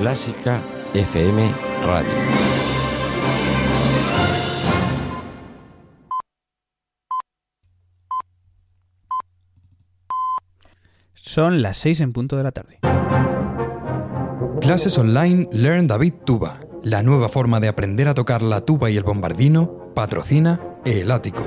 Clásica FM Radio. Son las 6 en punto de la tarde. Clases online Learn David Tuba, la nueva forma de aprender a tocar la tuba y el bombardino, patrocina El Ático.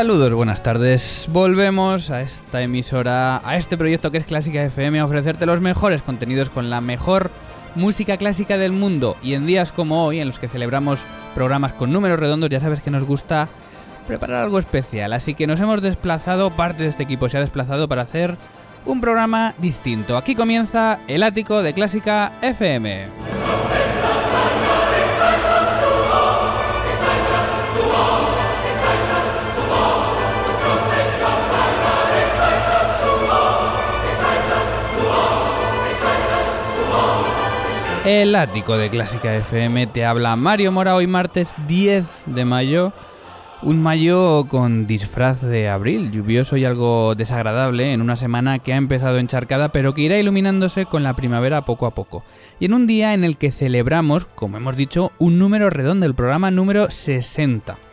Saludos, buenas tardes. Volvemos a esta emisora, a este proyecto que es Clásica FM, a ofrecerte los mejores contenidos con la mejor música clásica del mundo. Y en días como hoy, en los que celebramos programas con números redondos, ya sabes que nos gusta preparar algo especial. Así que nos hemos desplazado, parte de este equipo se ha desplazado para hacer un programa distinto. Aquí comienza el ático de Clásica FM. El ático de Clásica FM te habla Mario Mora hoy martes 10 de mayo. Un mayo con disfraz de abril, lluvioso y algo desagradable en una semana que ha empezado encharcada pero que irá iluminándose con la primavera poco a poco. Y en un día en el que celebramos, como hemos dicho, un número redondo, el programa número 60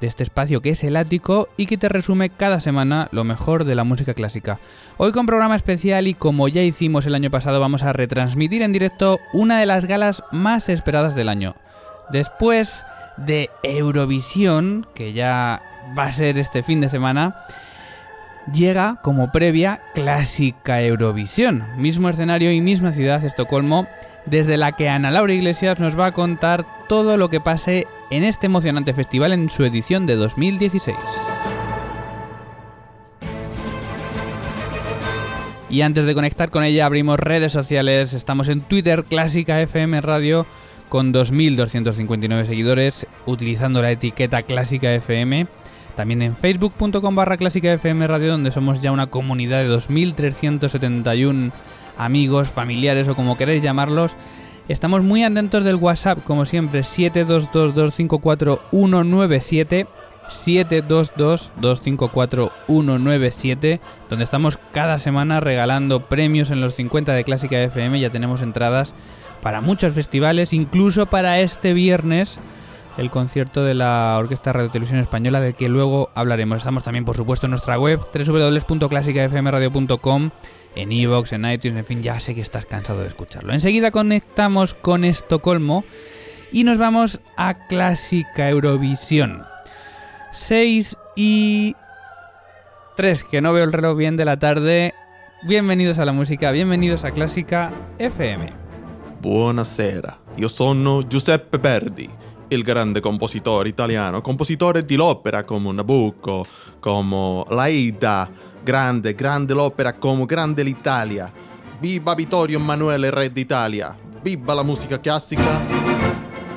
de este espacio que es el ático y que te resume cada semana lo mejor de la música clásica. Hoy con programa especial y como ya hicimos el año pasado vamos a retransmitir en directo una de las galas más esperadas del año. Después de Eurovisión, que ya va a ser este fin de semana, llega como previa Clásica Eurovisión, mismo escenario y misma ciudad, Estocolmo, desde la que Ana Laura Iglesias nos va a contar todo lo que pase en este emocionante festival en su edición de 2016. Y antes de conectar con ella abrimos redes sociales, estamos en Twitter Clásica FM Radio con 2.259 seguidores utilizando la etiqueta Clásica FM. También en facebook.com barra Clásica FM Radio donde somos ya una comunidad de 2.371 amigos, familiares o como queréis llamarlos. Estamos muy atentos del WhatsApp, como siempre, 722254197, 722254197, donde estamos cada semana regalando premios en los 50 de Clásica FM. Ya tenemos entradas para muchos festivales, incluso para este viernes el concierto de la Orquesta Radio Televisión Española, del que luego hablaremos. Estamos también, por supuesto, en nuestra web www.clásicafmradio.com en Evox, en iTunes, en fin, ya sé que estás cansado de escucharlo. Enseguida conectamos con Estocolmo y nos vamos a Clásica Eurovisión. 6 y 3, que no veo el reloj bien de la tarde. Bienvenidos a la música, bienvenidos a Clásica FM. Buonasera, io sono Giuseppe Verdi, il grande compositore italiano, compositore di l'opera come Nabucco, come Laida, Grande, grande l'opera come grande l'Italia. Viva Vittorio Emanuele, re d'Italia. Viva la musica classica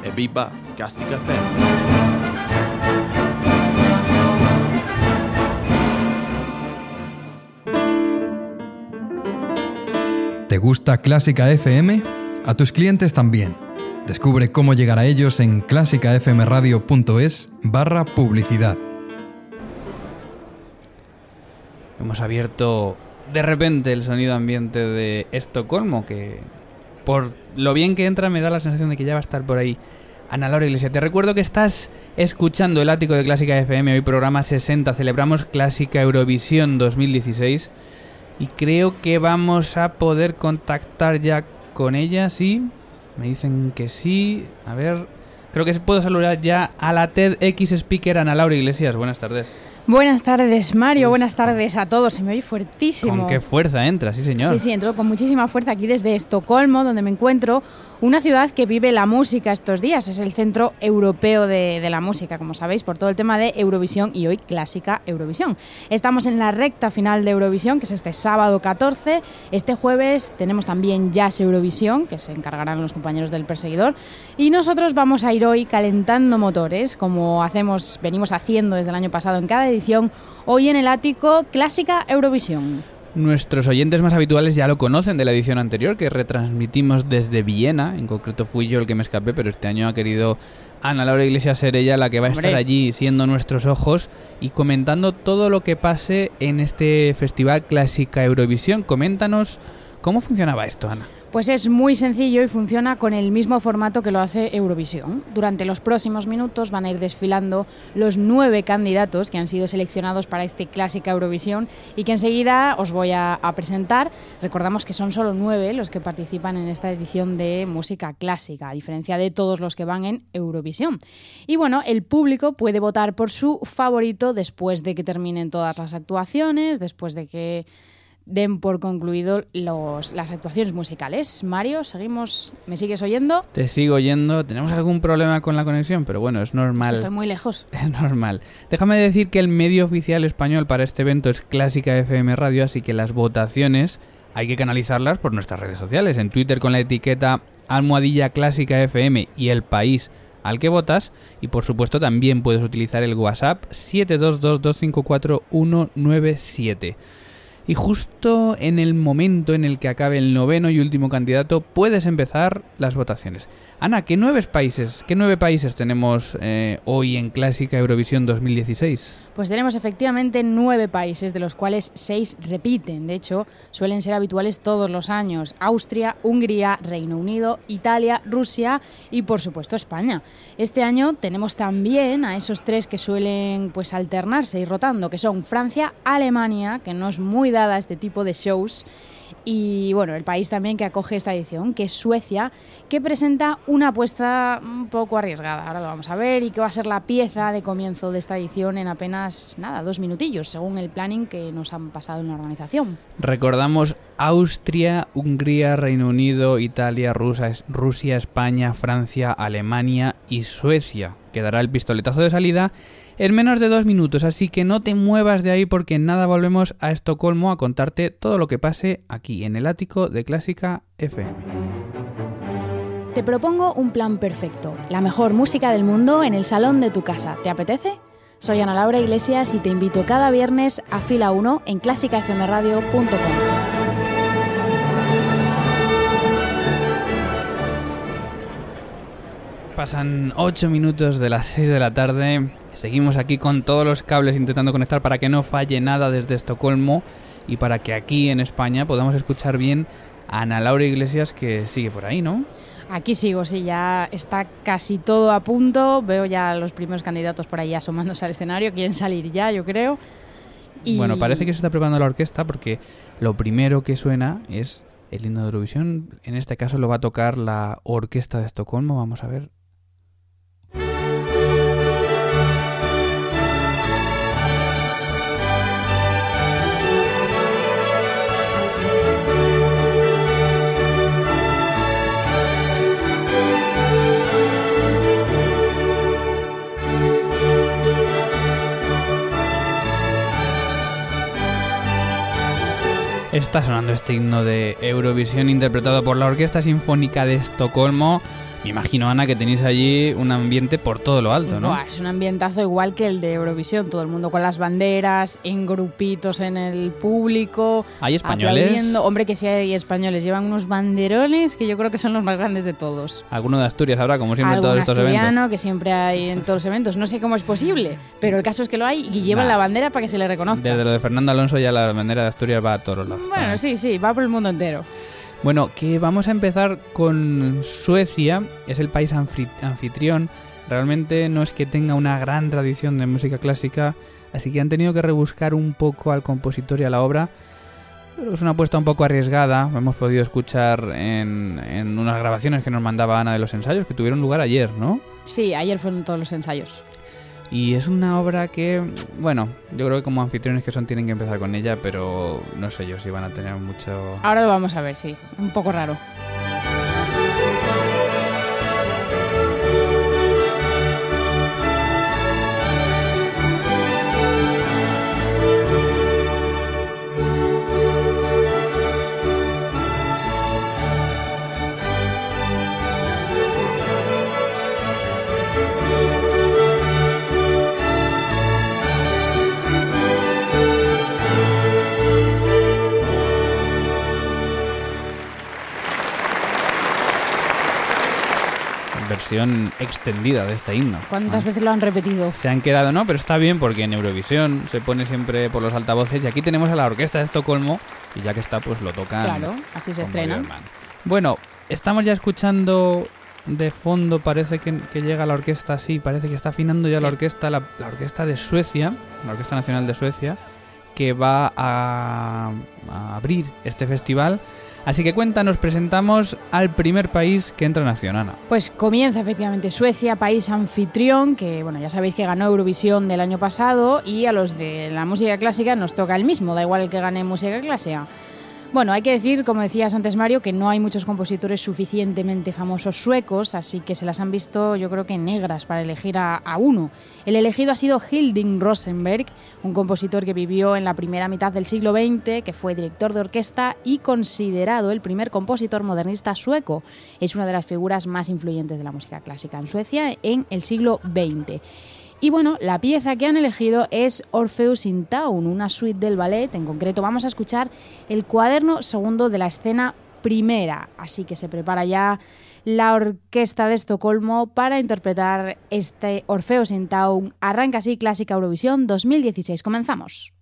e viva Classica FM. ¿Te gusta Clásica FM? A tus clientes también. Descubre cómo llegar a ellos en clásicafmradio.es barra publicidad. Hemos abierto de repente el sonido ambiente de Estocolmo, que por lo bien que entra me da la sensación de que ya va a estar por ahí Ana Laura Iglesia. Te recuerdo que estás escuchando el ático de Clásica FM, hoy programa 60, celebramos Clásica Eurovisión 2016 y creo que vamos a poder contactar ya con ella, ¿sí? Me dicen que sí. A ver, creo que puedo saludar ya a la TEDx Speaker Ana Laura Iglesias. Buenas tardes. Buenas tardes, Mario. Buenas tardes a todos. Se me oye fuertísimo. Con qué fuerza entra, sí, señor. Sí, sí, entro con muchísima fuerza aquí desde Estocolmo, donde me encuentro, una ciudad que vive la música estos días. Es el centro europeo de, la música, como sabéis, por todo el tema de Eurovisión y hoy clásica Eurovisión. Estamos en la recta final de Eurovisión, que es este sábado 14. Este jueves tenemos también Jazz Eurovisión, que se encargarán los compañeros del perseguidor. Y nosotros vamos a ir hoy calentando motores, como hacemos, venimos haciendo desde el año pasado en cada edición, hoy en el ático Clásica Eurovisión. Nuestros oyentes más habituales ya lo conocen de la edición anterior que retransmitimos desde Viena. En concreto fui yo el que me escapé, pero este año ha querido Ana Laura Iglesias ser ella la que va a Hombre. estar allí siendo nuestros ojos y comentando todo lo que pase en este festival Clásica Eurovisión. Coméntanos cómo funcionaba esto, Ana. Pues es muy sencillo y funciona con el mismo formato que lo hace Eurovisión. Durante los próximos minutos van a ir desfilando los nueve candidatos que han sido seleccionados para este Clásica Eurovisión y que enseguida os voy a, presentar. Recordamos que son solo nueve los que participan en esta edición de música clásica, a diferencia de todos los que van en Eurovisión. Y bueno, el público puede votar por su favorito después de que terminen todas las actuaciones, después de que den por concluido los, las actuaciones musicales. Mario, seguimos. ¿Me sigues oyendo? Te sigo oyendo. Tenemos algún problema con la conexión, pero bueno, es Es normal. que estoy muy lejos. Es normal. Déjame decir que el medio oficial español para este evento es Clásica FM Radio, así que las votaciones hay que canalizarlas por nuestras redes sociales. En Twitter con la etiqueta almohadilla clásica FM y el país al que votas. Y por supuesto también puedes utilizar el WhatsApp 722254197. Y justo en el momento en el que acabe el noveno y último candidato, puedes empezar las votaciones. Ana, ¿qué nueve países, qué nueve países tenemos eh, hoy en Clásica Eurovisión 2016? Pues tenemos efectivamente nueve países, de los cuales seis repiten. De hecho, suelen ser habituales todos los años. Austria, Hungría, Reino Unido, Italia, Rusia y, por supuesto, España. Este año tenemos también a esos tres que suelen pues alternarse y rotando, que son Francia, Alemania, que no es muy dada a este tipo de shows, y bueno, el país también que acoge esta edición, que es Suecia, que presenta una apuesta un poco arriesgada. Ahora lo vamos a ver y que va a ser la pieza de comienzo de esta edición en apenas, nada, dos minutillos, según el planning que nos han pasado en la organización. Recordamos Austria, Hungría, Reino Unido, Italia, Rusia, Rusia, España, Francia, Alemania y Suecia. Quedará el pistoletazo de salida en menos de dos minutos, así que no te muevas de ahí porque en nada volvemos a Estocolmo a contarte todo lo que pase aquí en el ático de Clásica FM. Te propongo un plan perfecto, la mejor música del mundo en el salón de tu casa. ¿Te apetece? Soy Ana Laura Iglesias y te invito cada viernes a Fila 1 en clásicafmradio.com. Pasan 8 minutos de las 6 de la tarde. Seguimos aquí con todos los cables intentando conectar para que no falle nada desde Estocolmo y para que aquí en España podamos escuchar bien a Ana Laura Iglesias que sigue por ahí, ¿no? Aquí sigo, sí, ya está casi todo a punto. Veo ya los primeros candidatos por ahí asomándose al escenario. Quieren salir ya, yo creo. Y- Bueno, parece que se está preparando la orquesta porque lo primero que suena es el himno de Eurovisión. En este caso lo va a tocar la Orquesta de Estocolmo. Vamos a ver. Está sonando este himno de Eurovisión interpretado por la Orquesta Sinfónica de Estocolmo. Me imagino, Ana, que tenéis allí un ambiente por todo lo alto, ¿no? Buah, es un ambientazo igual que el de Eurovisión. Todo el mundo con las banderas, en grupitos en el público. ¿Hay españoles? Aplaudiendo. Hombre, que sí hay españoles. Llevan unos banderones que yo creo que son los más grandes de todos. Alguno de Asturias habrá, como siempre, en todos estos eventos. asturiano que siempre hay en todos los eventos. No sé cómo es posible, pero el caso es que lo hay y llevan Nah. la bandera para que se le reconozca. Desde lo de Fernando Alonso ya la bandera de Asturias va a todos lados. Bueno, sí, sí, va por el mundo entero. Bueno, que vamos a empezar con Suecia, es el país anfitrión. Realmente no es que tenga una gran tradición de música clásica, así que han tenido que rebuscar un poco al compositor y a la obra. Pero es una apuesta un poco arriesgada. Hemos podido escuchar en, en unas grabaciones que nos mandaba Ana de los ensayos que tuvieron lugar ayer, ¿no? Sí, ayer fueron todos los ensayos. Y es una obra que, bueno, yo creo que como anfitriones que son tienen que empezar con ella, pero no sé yo si van a tener mucho... Ahora lo vamos a ver, sí. Un poco raro. Extendida de este himno. ¿Cuántas Ah. veces lo han repetido? Se han quedado, no, pero está bien porque en Eurovisión se pone siempre por los altavoces y aquí tenemos a la Orquesta de Estocolmo y ya que está, pues lo tocan. Claro, así se estrena. Bueno, estamos ya escuchando de fondo, parece que, que llega la orquesta, sí, parece que está afinando ya la orquesta, la, la orquesta de Suecia, la Orquesta Nacional de Suecia, que va a, a abrir este festival. Así que cuéntanos, presentamos al primer país que entra en Acción, Ana. Pues comienza efectivamente Suecia, país anfitrión, que bueno, ya sabéis que ganó Eurovisión del año pasado y a los de la música clásica nos toca el mismo, da igual el que gane música clásica. Bueno, hay que decir, como decías antes Mario, que no hay muchos compositores suficientemente famosos suecos, así que se las han visto yo creo que negras para elegir a, a uno. El elegido ha sido Hilding Rosenberg, un compositor que vivió en la primera mitad del siglo XX, que fue director de orquesta y considerado el primer compositor modernista sueco. Es una de las figuras más influyentes de la música clásica en Suecia en el siglo XX. Y bueno, la pieza que han elegido es Orpheus in Town, una suite del ballet. En concreto, vamos a escuchar el cuaderno segundo de la escena primera. Así que se prepara ya la Orquesta de Estocolmo para interpretar este in Town. Arranca así Clásica Eurovisión 2016. Comenzamos.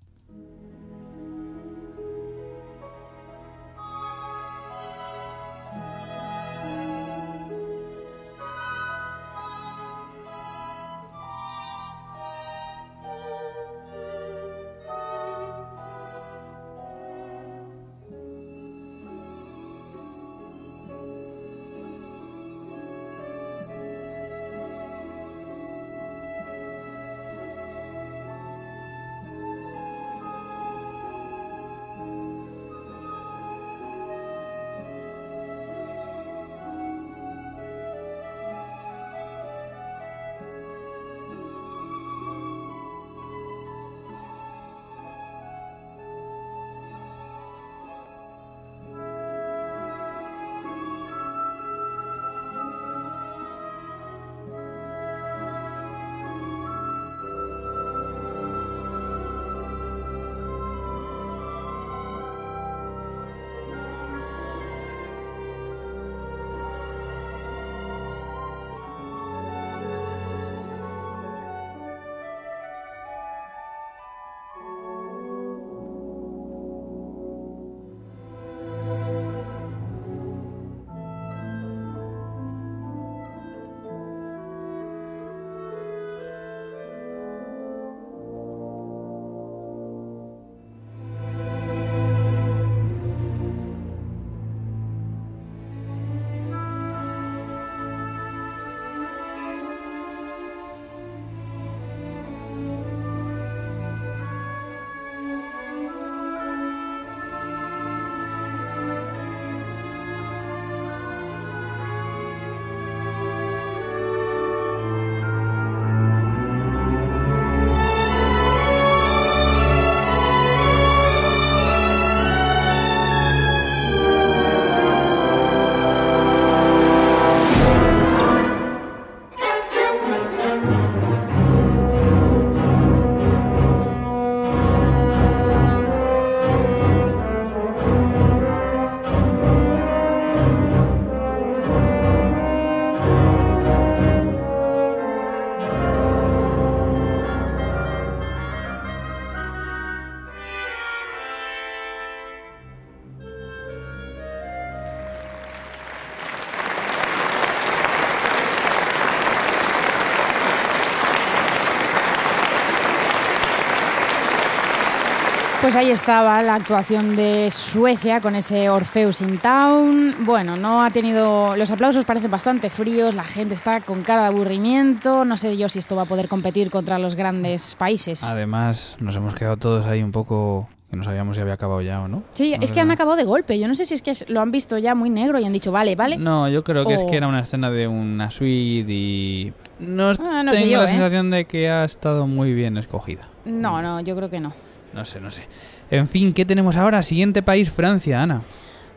Pues ahí estaba la actuación de Suecia con ese Orpheus in Town. Bueno, no ha tenido. Los aplausos parecen bastante fríos, la gente está con cara de aburrimiento. No sé yo si esto va a poder competir contra los grandes países. Además, nos hemos quedado todos ahí un poco que no sabíamos si había acabado ya o no. Sí, No es que han acabado de golpe. Yo no sé si es que lo han visto ya muy negro y han dicho, vale, vale. No, yo creo que es que era una escena de una suite y no, Ah, no tengo yo, la ¿eh? sensación de que ha estado muy bien escogida. No, no, yo creo que no. No sé, no sé. En fin, ¿qué tenemos ahora? Siguiente país, Francia, Ana.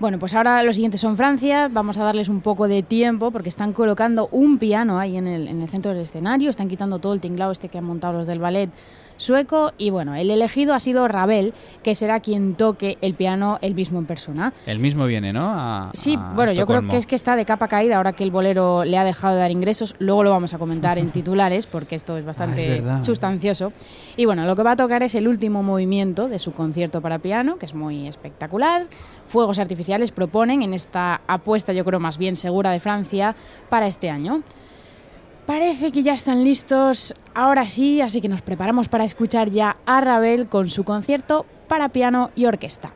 Bueno, pues ahora los siguientes son Francia. Vamos a darles un poco de tiempo porque están colocando un piano ahí en el, en el centro del escenario. Están quitando todo el tinglado este que han montado los del ballet sueco. Y bueno, el elegido ha sido Ravel, que será quien toque el piano él mismo en persona. El mismo viene, ¿no? A- Sí, a bueno, yo creo que es que está de capa caída ahora que el bolero le ha dejado de dar ingresos. Luego lo vamos a comentar en titulares porque esto es bastante Ah, es sustancioso. Y bueno, lo que va a tocar es el último movimiento de su concierto para piano, que es muy espectacular. Fuegos artificiales proponen en esta apuesta, yo creo, más bien segura de Francia para este año. Parece que ya están listos, ahora sí, así que nos preparamos para escuchar ya a Ravel con su concierto para piano y orquesta.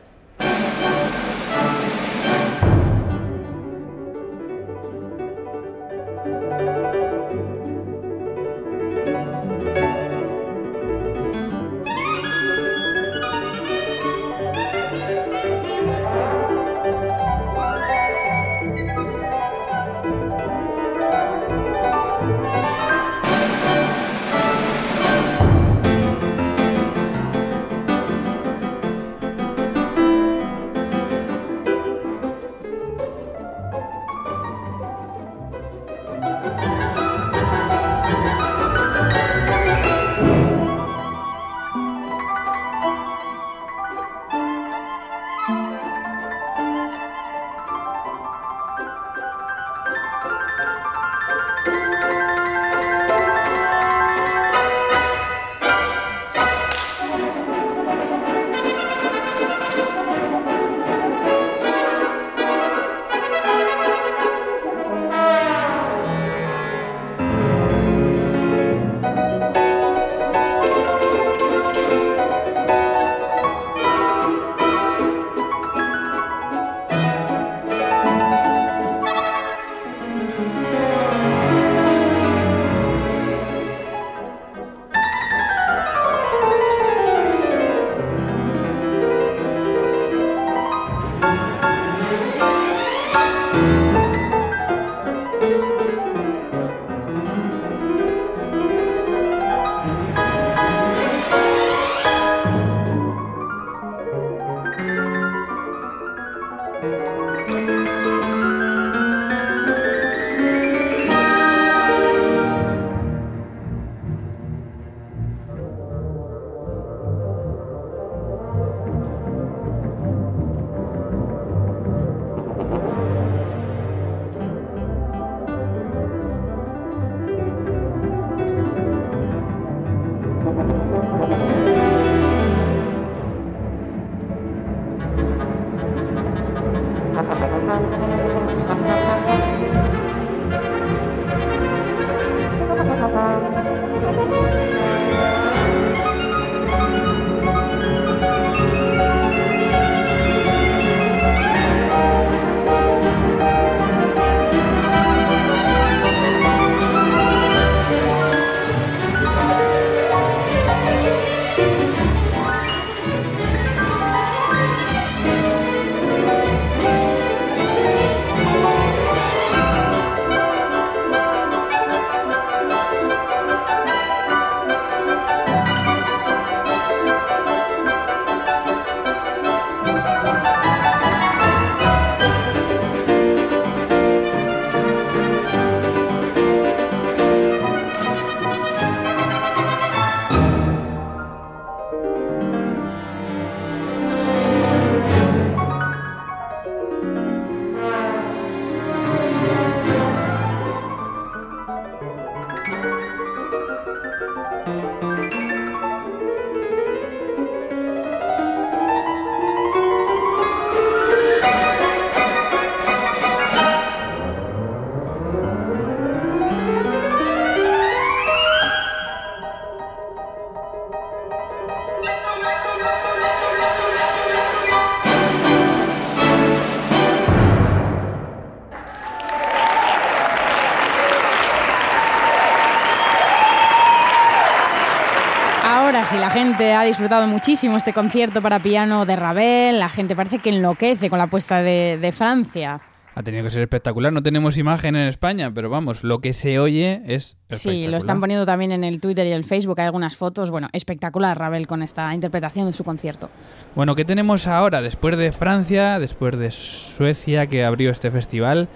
La gente ha disfrutado muchísimo este concierto para piano de Ravel. La gente parece que enloquece con la puesta de, de Francia. Ha tenido que ser espectacular. No tenemos imagen en España, pero vamos, lo que se oye es Sí, lo están poniendo también en el Twitter y el Facebook. Hay algunas fotos. Bueno, espectacular Ravel con esta interpretación de su concierto. Bueno, ¿qué tenemos ahora? Después de Francia, después de Suecia, que abrió este festival,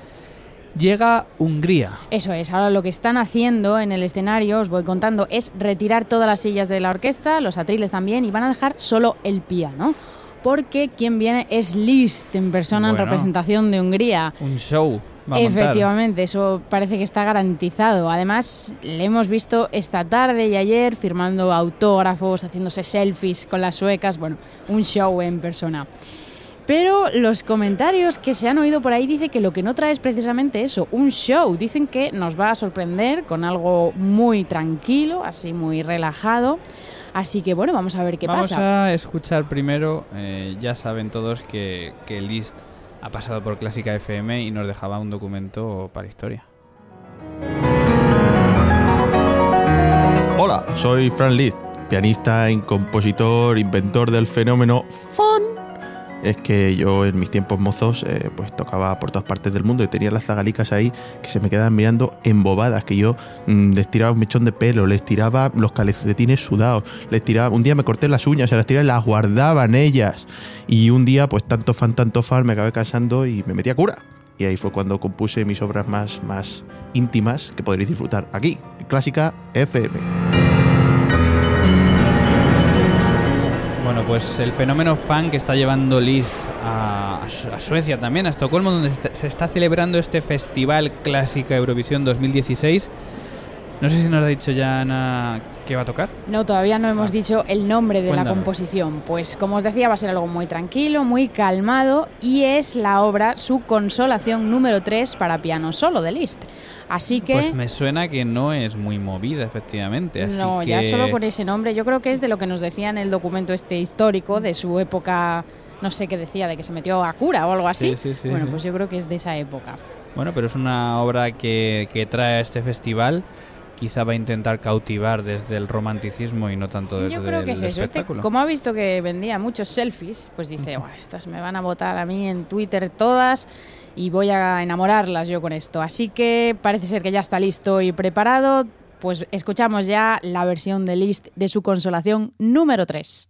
llega Hungría. Eso es, ahora lo que están haciendo en el escenario, os voy contando, es retirar todas las sillas de la orquesta, los atriles también, y van a dejar solo el piano. Porque quien viene es Liszt en persona en Bueno. representación de Hungría. Un show. Efectivamente, eso parece que está garantizado. Además, le hemos visto esta tarde y ayer firmando autógrafos, haciéndose selfies con las suecas. Bueno, un show en persona. Pero los comentarios que se han oído por ahí dicen que lo que no trae es precisamente eso, un show. Dicen que nos va a sorprender con algo muy tranquilo, así muy relajado. Así que bueno, vamos a ver qué Vamos pasa. a escuchar primero, eh, ya saben todos que, que Liszt ha pasado por Clásica FM y nos dejaba un documento para historia. Hola, soy Fran Liszt, pianista, compositor, inventor del fenómeno fun. Es que yo en mis tiempos mozos eh, pues tocaba por todas partes del mundo y tenía las zagalicas ahí que se me quedaban mirando embobadas, que yo mm, les tiraba un mechón de pelo, les tiraba los calcetines sudados, les tiraba, un día me corté las uñas, se las tiraba y las guardaban ellas. Y un día pues tanto fan, tanto fan, me acabé casando y me metí a cura. Y ahí fue cuando compuse mis obras más, más íntimas que podréis disfrutar aquí, Clásica FM. Bueno, pues el fenómeno fan que está llevando Liszt a, a Su- a Suecia también, a Estocolmo, donde se está celebrando este Festival Clásica Eurovisión 2016. No sé si nos ha dicho ya Ana qué va a tocar. No, todavía no hemos dicho el nombre de la composición. Pues como os decía, va a ser algo muy tranquilo, muy calmado y es la obra Su Consolación número 3 para piano solo de Liszt. Así que... Pues me suena que no es muy movida, efectivamente. Así No, ya solo con ese nombre, yo creo que es de lo que nos decía en el documento este histórico de su época, no sé qué decía, de que se metió a cura o algo así. Sí, sí, sí, bueno, pues yo creo que es de esa época. Bueno, pero es una obra que, que trae a este festival. Quizá va a intentar cautivar desde el romanticismo y no tanto desde Yo creo que el es eso. Este, como ha visto que vendía muchos selfies, pues dice, "Buah, estas me van a votar a mí en Twitter todas y voy a enamorarlas yo con esto. Así que parece ser que ya está listo y preparado. Pues escuchamos ya la versión de Liszt de su consolación número 3.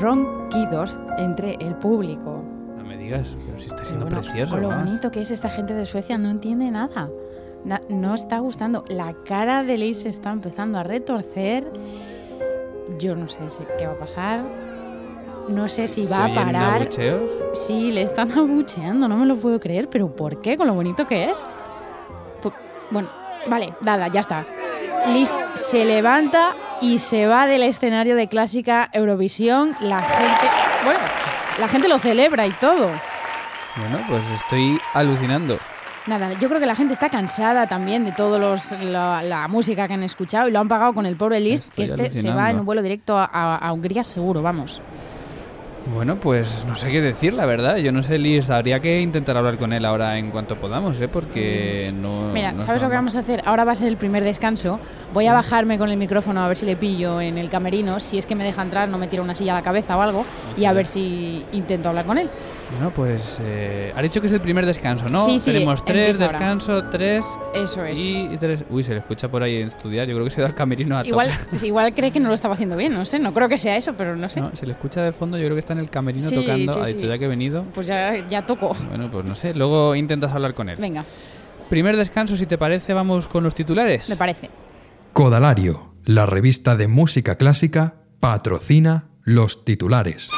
Ronquidos entre el público. No me digas, pero si está siendo bueno, precioso. lo bonito que es esta gente de Suecia no entiende nada. Na- no está gustando. La cara de Liz se está empezando a retorcer. Yo no sé si, qué va a pasar. No sé si va ¿Se a parar. abucheos? Sí, le están abucheando, no me lo puedo creer. ¿Pero por qué? Con lo bonito que es. Pu- bueno, vale, nada, ya está. Liz se levanta y se va del escenario de clásica Eurovisión. La gente, bueno, la gente lo celebra y todo. Bueno, pues estoy alucinando. Nada, yo creo que la gente está cansada también de toda la, la, música que han escuchado y lo han pagado con el pobre List, que este se va en un vuelo directo a, a Hungría seguro, vamos. Bueno, pues no sé qué decir, la verdad. Yo no sé, Liz, habría que intentar hablar con él ahora en cuanto podamos, ¿eh? Porque no... Mira, ¿sabes lo que vamos a hacer? Ahora va a ser el primer descanso. Voy a bajarme con el micrófono a ver si le pillo en el camerino. Si es que me deja entrar, no me tira una silla a la cabeza o algo. Y a ver si intento hablar con él. Bueno, pues eh, ha dicho que es el primer descanso, ¿no? Sí, sí, Tenemos tres, descanso, tres. Eso es. Y tres. Uy, se le escucha por ahí en estudiar. Yo creo que se da el camerino a igual, igual cree que no lo estaba haciendo bien, no sé. No creo que sea eso, pero no sé. No, se le escucha de fondo. Yo creo que está en el camerino tocando. ha dicho ya que he venido. Pues ya, ya toco. Bueno, pues no sé. Luego intentas hablar con él. Venga. Primer descanso, si te parece, vamos con los titulares. Me parece. Codalario, la revista de música clásica, patrocina los titulares.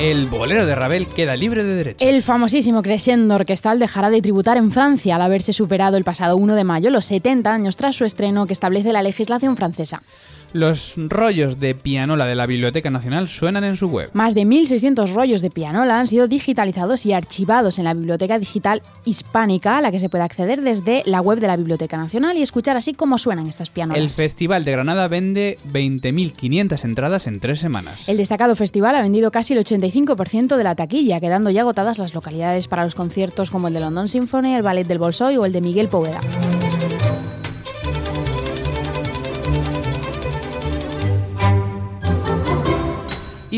El bolero de Ravel queda libre de derechos. El famosísimo Crescendo Orquestal dejará de tributar en Francia al haberse superado el pasado 1 de mayo los 70 años tras su estreno que establece la legislación francesa. Los rollos de pianola de la Biblioteca Nacional suenan en su web. Más de 1.600 rollos de pianola han sido digitalizados y archivados en la Biblioteca Digital Hispánica, a la que se puede acceder desde la web de la Biblioteca Nacional y escuchar así cómo suenan estas pianolas. El Festival de Granada vende 20.500 entradas en tres semanas. El destacado festival ha vendido casi el 85% de la taquilla, quedando ya agotadas las localidades para los conciertos como el de London Symphony, el Ballet del Bolsoy o el de Miguel Poveda.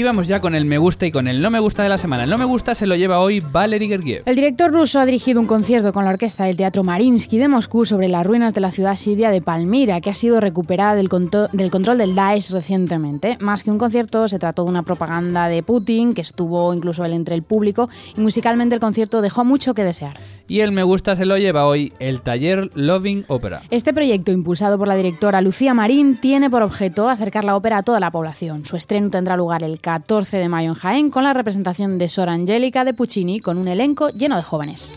Y vamos ya con el me gusta y con el no me gusta de la semana. El no me gusta se lo lleva hoy Valery Gergiev. El director ruso ha dirigido un concierto con la orquesta del Teatro Marinsky de Moscú sobre las ruinas de la ciudad siria de Palmira, que ha sido recuperada del, del control del Daesh recientemente. Más que un concierto, se trató de una propaganda de Putin, que estuvo incluso él entre el público, y musicalmente el concierto dejó mucho que desear. Y el me gusta se lo lleva hoy el taller Loving Opera. Este proyecto, impulsado por la directora Lucía Marín, tiene por objeto acercar la ópera a toda la población. Su estreno tendrá lugar el 14 de mayo en Jaén con la representación de Sor Angélica de Puccini con un elenco lleno de jóvenes.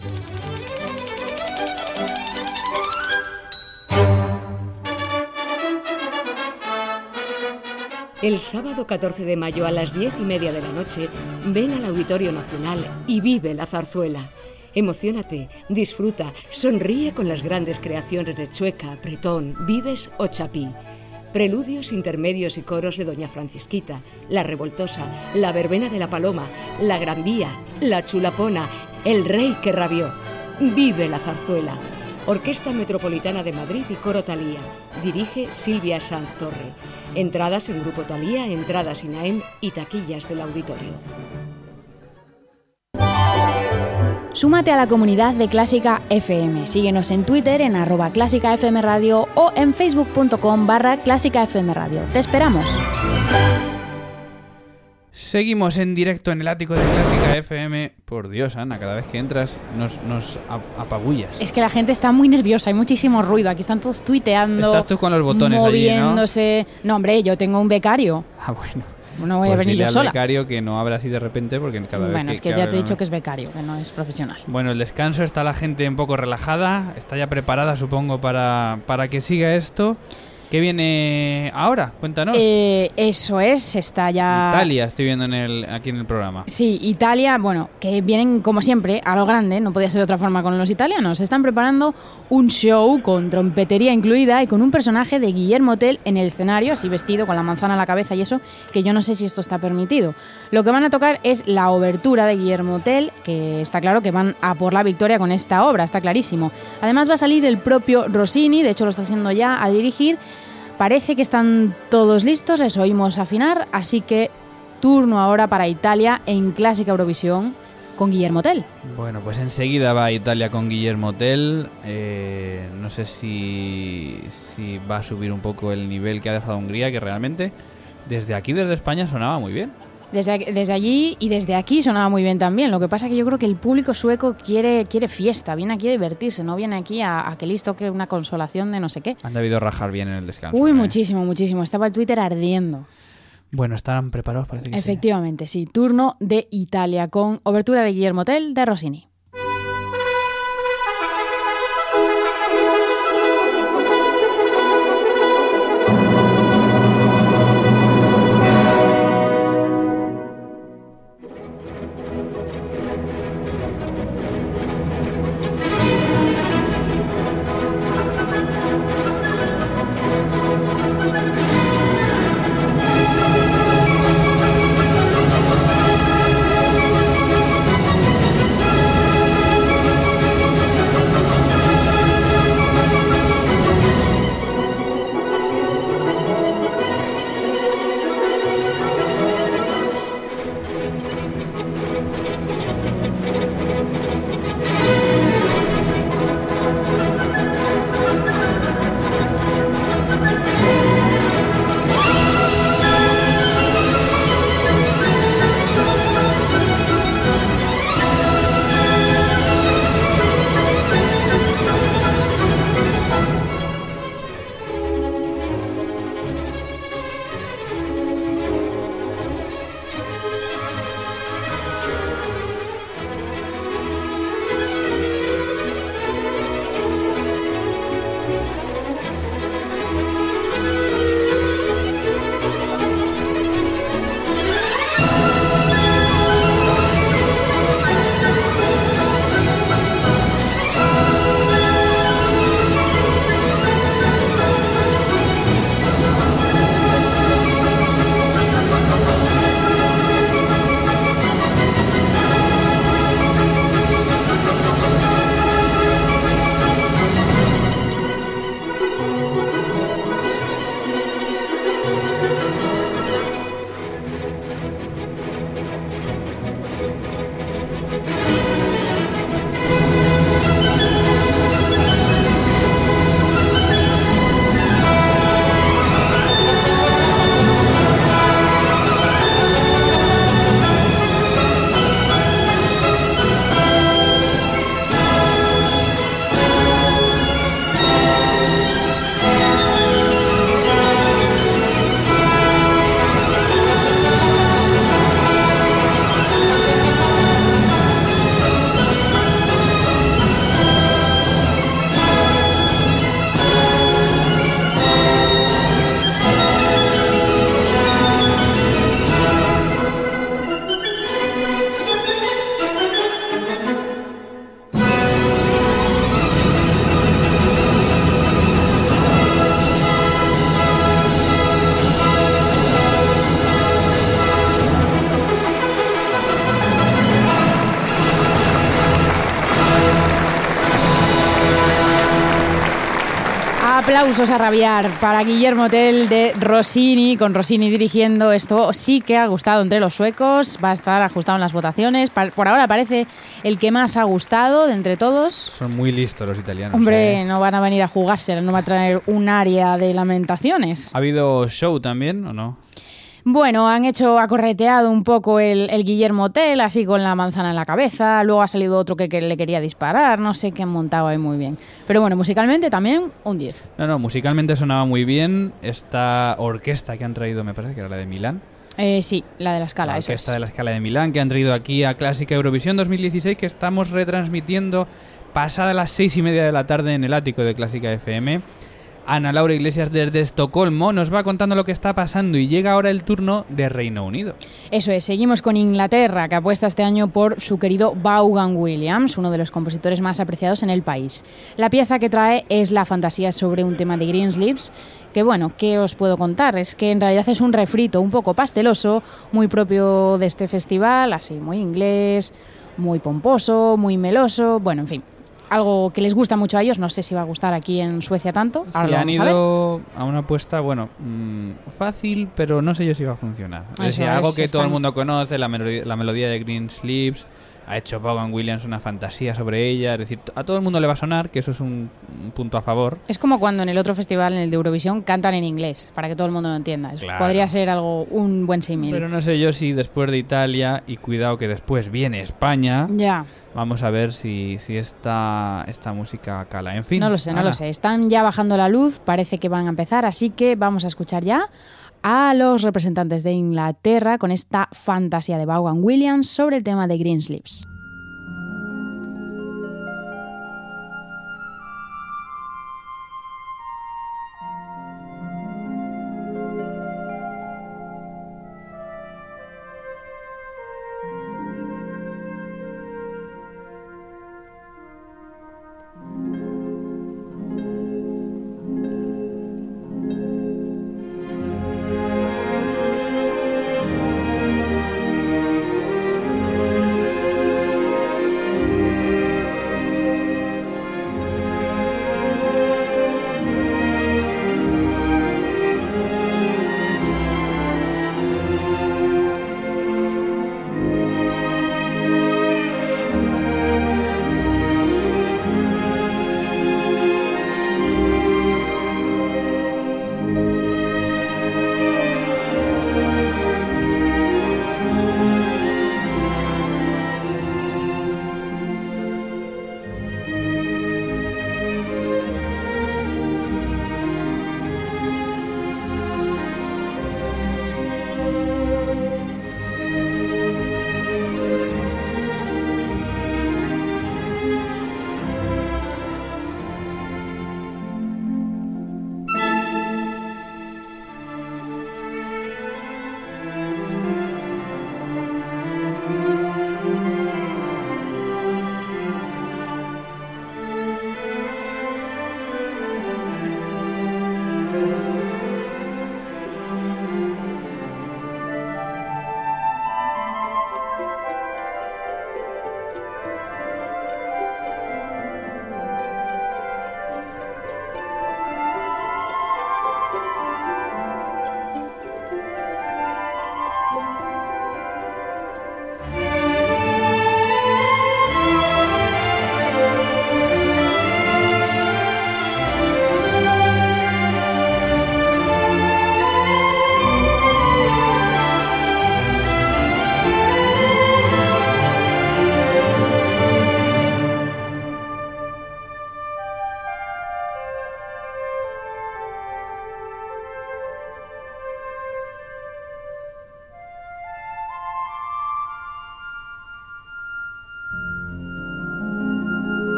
El sábado 14 de mayo a las 10 y media de la noche, ven al Auditorio Nacional y vive la zarzuela. Emocionate, disfruta, sonríe con las grandes creaciones de Chueca, Bretón, Vives o Chapí. Preludios, intermedios y coros de Doña Francisquita, La Revoltosa, La Verbena de la Paloma, La Gran Vía, La Chulapona, El Rey que rabió. Vive la zarzuela. Orquesta Metropolitana de Madrid y Coro Talía. Dirige Silvia Sanz Torre. Entradas en Grupo Talía, entradas INAEM y taquillas del auditorio. Súmate a la comunidad de Clásica FM. Síguenos en Twitter en arroba Clásica FM Radio o en facebook.com barra Clásica FM Radio. Te esperamos. Seguimos en directo en el ático de Clásica FM. Por Dios, Ana, cada vez que entras nos, nos apagullas. Es que la gente está muy nerviosa, hay muchísimo ruido. Aquí están todos tuiteando. Estás tú con los botones moviéndose. Allí, ¿no? no, hombre, yo tengo un becario. Ah, bueno. No voy a Pues venir yo al sola. becario que no habla así de repente porque cada vez Bueno, que, es que, que ya te he no- dicho que es becario, que no es profesional. Bueno, el descanso está la gente un poco relajada, está ya preparada supongo para, para que siga esto. ¿Qué viene ahora? Cuéntanos. Eh, eso es, está ya... Italia estoy viendo en el, aquí en el programa. Sí, Italia, bueno, que vienen como siempre a lo grande, no podía ser de otra forma con los italianos. Están preparando un show con trompetería incluida y con un personaje de Guillermo Tell en el escenario, así vestido con la manzana en la cabeza y eso, que yo no sé si esto está permitido. Lo que van a tocar es la obertura de Guillermo Tell, que está claro que van a por la victoria con esta obra, está clarísimo. Además va a salir el propio Rossini, de hecho lo está haciendo ya a dirigir. Parece que están todos listos, les oímos afinar, así que turno ahora para Italia en Clásica Eurovisión con Guillermo Tell. Bueno, pues enseguida va a Italia con Guillermo Tell. Eh, no sé si, si va a subir un poco el nivel que ha dejado Hungría, que realmente desde aquí, desde España, sonaba muy bien. Desde, desde allí y desde aquí sonaba muy bien también. Lo que pasa que yo creo que el público sueco quiere, quiere fiesta, viene aquí a divertirse, no viene aquí a, a que listo que una consolación de no sé qué. Han debido rajar bien en el descanso. Uy, ¿eh? muchísimo, muchísimo. Estaba el Twitter ardiendo. Bueno, estarán preparados, parece que sí. Efectivamente, sí. Turno de Italia con obertura de Guillermo Tell de Rossini. Aplausos a rabiar para Guillermo Tell de Rossini, con Rossini dirigiendo esto. Sí que ha gustado entre los suecos, va a estar ajustado en las votaciones. Por ahora parece el que más ha gustado de entre todos. Son muy listos los italianos. Hombre, ¿eh? no van a venir a jugarse, no va a traer un área de lamentaciones. ¿Ha habido show también o no? Bueno, han hecho, ha correteado un poco el, Guillermo Tell, así con la manzana en la cabeza. Luego ha salido otro que, le quería disparar. No sé qué han montado ahí muy bien. Pero bueno, musicalmente también un 10. No, no, musicalmente sonaba muy bien. Esta orquesta que han traído, me parece que era la de Milán. Eh, sí, la de la escala. La orquesta de la escala de Milán que han traído aquí a Clásica Eurovisión 2016 que estamos retransmitiendo pasada las seis y media de la tarde en el ático de Clásica FM. Ana Laura Iglesias desde Estocolmo nos va contando lo que está pasando y llega ahora el turno de Reino Unido. Eso es, seguimos con Inglaterra, que apuesta este año por su querido Vaughan Williams, uno de los compositores más apreciados en el país. La pieza que trae es la fantasía sobre un tema de Greensleeves, que bueno, ¿qué os puedo contar? Es que en realidad es un refrito un poco pasteloso, muy propio de este festival, así muy inglés, muy pomposo, muy meloso, bueno, en fin algo que les gusta mucho a ellos. No sé si va a gustar aquí en Suecia tanto. Ahora han ido a, una apuesta, bueno, mm, fácil, pero no sé yo si va a funcionar. Es algo que todo el mundo conoce, la, melodía, la melodía de Green Sleeves ha hecho Vaughan Williams una fantasía sobre ella. Es decir, a todo el mundo le va a sonar, que eso es un, punto a favor. Es como cuando en el otro festival, en el de Eurovisión, cantan en inglés, para que todo el mundo lo entienda. Podría ser algo, un buen símil. Pero no sé yo si después de Italia, y cuidado que después viene España. Ya. Vamos a ver si, si esta, esta música cala. En fin. No lo sé, no lo sé. Están ya bajando la luz, parece que van a empezar, así que vamos a escuchar ya a los representantes de Inglaterra con esta fantasía de Vaughan Williams sobre el tema de Greensleeves.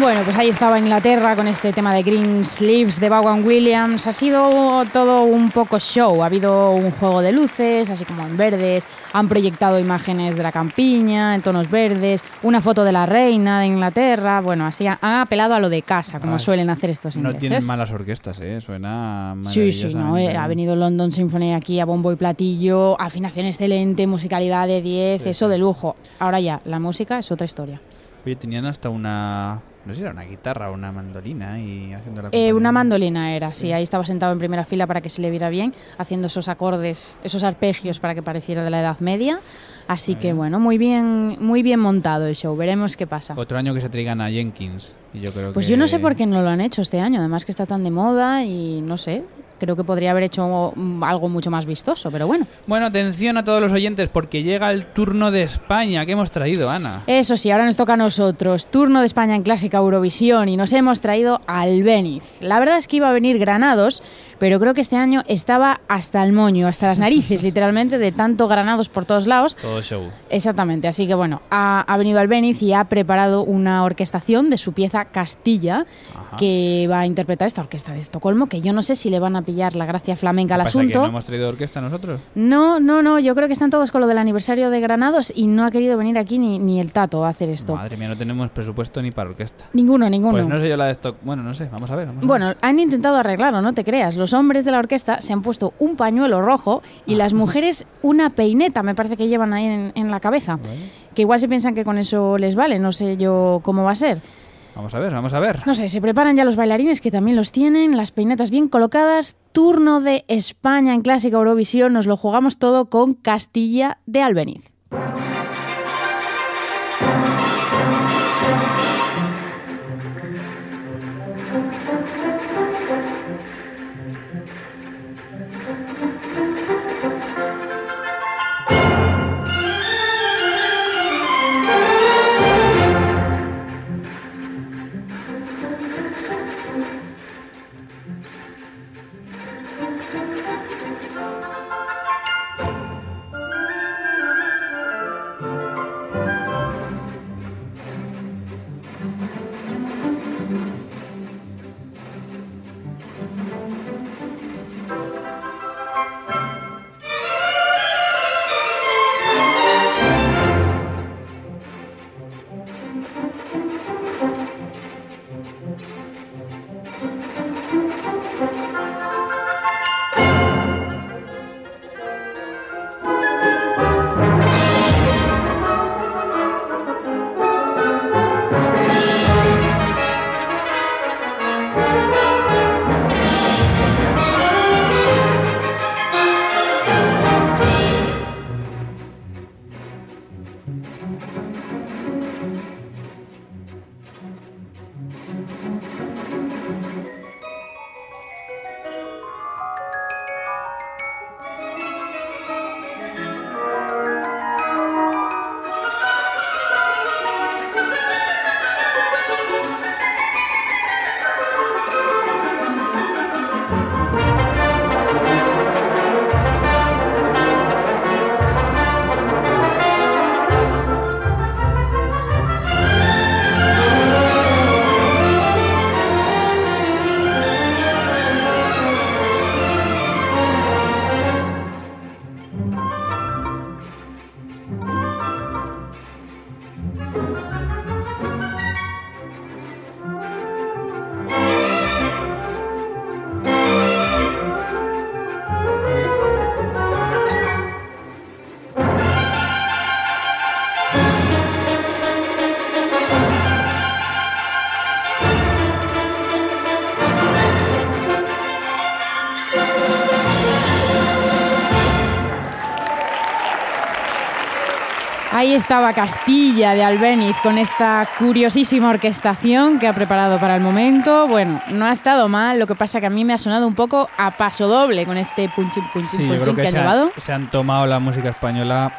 Bueno, pues ahí estaba Inglaterra con este tema de Green Sleeves de Vaughan Williams. Ha sido todo un poco show. Ha habido un juego de luces, así como en verdes. Han proyectado imágenes de la campiña en tonos verdes. Una foto de la reina de Inglaterra. Bueno, así han apelado a lo de casa, como suelen hacer estos No ingleses. tienen malas orquestas, ¿eh? Suena Sí, sí, no, eh, ha venido London Symphony aquí a bombo y platillo, afinación excelente, musicalidad de 10, eso de lujo. Ahora ya, la música es otra historia. Oye, tenían hasta una... No sé si era una guitarra o una mandolina y haciendo la Eh, una mandolina era, sí, ahí estaba sentado en primera fila para que se le viera bien, haciendo esos acordes, esos arpegios para que pareciera de la Edad Media. Así que bueno, muy bien, muy bien montado el show, veremos qué pasa. Otro año que se traigan a Jenkins. Y yo creo Pues que- yo no sé por qué no lo han hecho este año, además que está tan de moda y no sé, creo que podría haber hecho mm, algo mucho más vistoso, pero bueno. Bueno, atención a todos los oyentes porque llega el turno de España. ¿Qué hemos traído, Ana? Eso sí, ahora nos toca a nosotros. Turno de España en Clásica Eurovisión y nos hemos traído al Beniz. La verdad es que iba a venir Granados, pero creo que este año estaba hasta el moño, hasta las narices, literalmente, de tanto Granados por todos lados. Todo show. Exactamente, así que bueno, ha, ha venido al Beniz y ha preparado una orquestación de su pieza Castilla, Ajá. que va a interpretar esta orquesta de Estocolmo, que yo no sé si le van a pillar la gracia flamenca al ¿Qué pasa, que asunto. no hemos traído orquesta nosotros? No, no, no, yo creo que están todos con lo del aniversario de Granados y no ha querido venir aquí ni, ni el tato a hacer esto. Madre mía, no tenemos presupuesto ni para orquesta. Ninguno, ninguno. Pues no sé yo la de stock. Bueno, no sé, vamos a ver. vamos a ver. Bueno, han intentado arreglarlo, no te creas. Los hombres de la orquesta se han puesto un pañuelo rojo y las mujeres una peineta, me parece que llevan ahí en, en la cabeza. Que igual se piensan que con eso les vale, no sé yo cómo va a ser. Vamos a ver, vamos a ver. No sé, se preparan ya los bailarines que también los tienen, las peinetas bien colocadas. Turno de España en Clásica Eurovisión, nos lo jugamos todo con Castilla de Albeniz. Ahí estaba Castilla de Albeniz con esta curiosísima orquestación que ha preparado para el momento. Bueno, no ha estado mal, lo que pasa que a mí me ha sonado un poco a paso doble con este punchín, punchín, Sí, que, que han llevado. se han tomado la música española.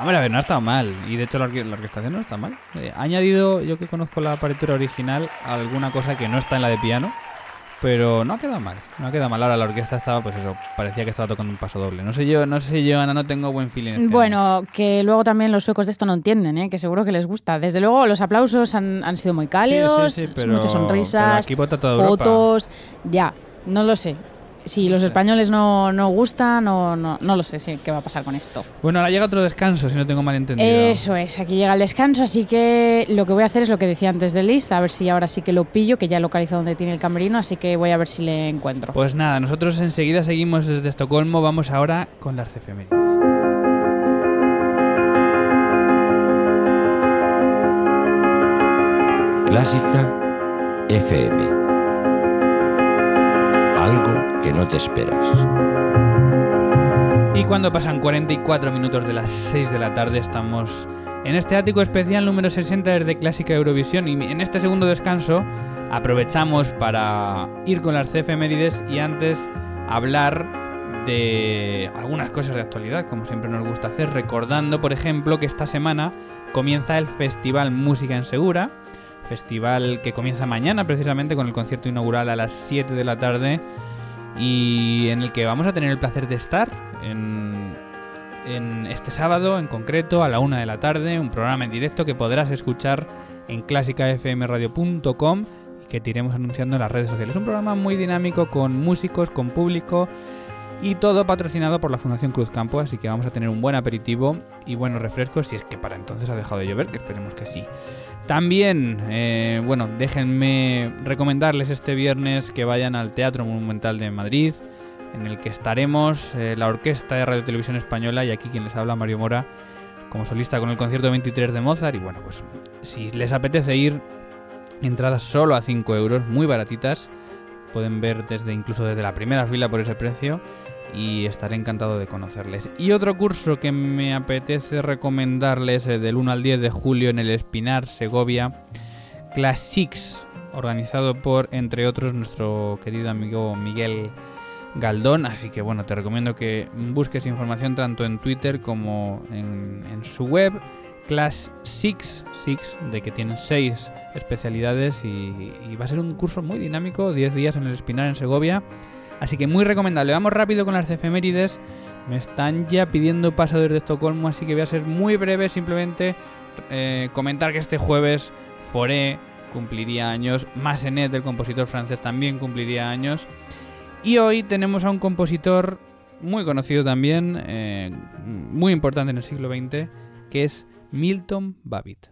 Hombre, a ver, no ha estado mal. Y de hecho la, orque- la orquestación no está mal. Eh, ha añadido, yo que conozco la partitura original, alguna cosa que no está en la de piano. Pero no ha quedado mal, no ha quedado mal. Ahora la orquesta estaba, pues eso, parecía que estaba tocando un paso doble. No sé yo, no sé yo, Ana, no tengo buen feeling. este año. Bueno, que luego también los suecos de esto no entienden, ¿eh? que seguro que les gusta. Desde luego, los aplausos han, han sido muy cálidos, Sí, sí, sí, pero- muchas pero sonrisas, aquí vota toda Europa. fotos. Ya, no lo sé. Si los españoles no, no gustan, no, no, no lo sé sí, qué va a pasar con esto. Bueno, ahora llega otro descanso, si no tengo mal entendido. Eso es, aquí llega el descanso, así que lo que voy a hacer es lo que decía antes de List, a ver si ahora sí que lo pillo, que ya he localizado donde tiene el camerino, así que voy a ver si le encuentro. Pues nada, nosotros enseguida seguimos desde Estocolmo. Vamos ahora con las efemérides. Clásica FM. No te esperas. Y cuando pasan 44 minutos de las 6 de la tarde estamos en este ático especial número 60 desde Clásica Eurovisión y en este segundo descanso aprovechamos para ir con las efemérides y antes hablar de algunas cosas de actualidad, como siempre nos gusta hacer, recordando, por ejemplo, que esta semana comienza el Festival Música en Segura, festival que comienza mañana precisamente con el concierto inaugural a las 7 de la tarde y en el que vamos a tener el placer de estar en, este sábado en concreto a la una de la tarde, un programa en directo que podrás escuchar en clásicafmradio.com y que te iremos anunciando en las redes sociales. Un programa muy dinámico con músicos, con público y todo patrocinado por la Fundación Cruz Campo, así que vamos a tener un buen aperitivo y buenos refrescos si es que para entonces ha dejado de llover, que esperemos que sí. También, eh, bueno, déjenme recomendarles este viernes que vayan al Teatro Monumental de Madrid, en el que estaremos eh, la Orquesta de Radio Televisión Española y aquí quien les habla, Mario Mora, como solista con el concierto 23 de Mozart. Y bueno, pues si les apetece ir, entradas solo a 5 euros, muy baratitas. Pueden ver desde incluso desde la primera fila por ese precio y estaré encantado de conocerles. Y otro curso que me apetece recomendarles eh, del 1 al 10 de julio en el Espinar, Segovia, Classics, organizado por, entre otros, nuestro querido amigo Miguel Galdón. Así que bueno, te recomiendo que busques información tanto en Twitter como en, su web. Class 6, Six, de que tienen 6 especialidades y, y va a ser un curso muy dinámico, 10 días en el Espinar en Segovia. Así que muy recomendable. Vamos rápido con las efemérides. Me están ya pidiendo paso desde Estocolmo, así que voy a ser muy breve. Simplemente eh, comentar que este jueves Foré cumpliría años. Massenet, el compositor francés, también cumpliría años. Y hoy tenemos a un compositor muy conocido también, eh, muy importante en el siglo XX, que es Milton Babbitt.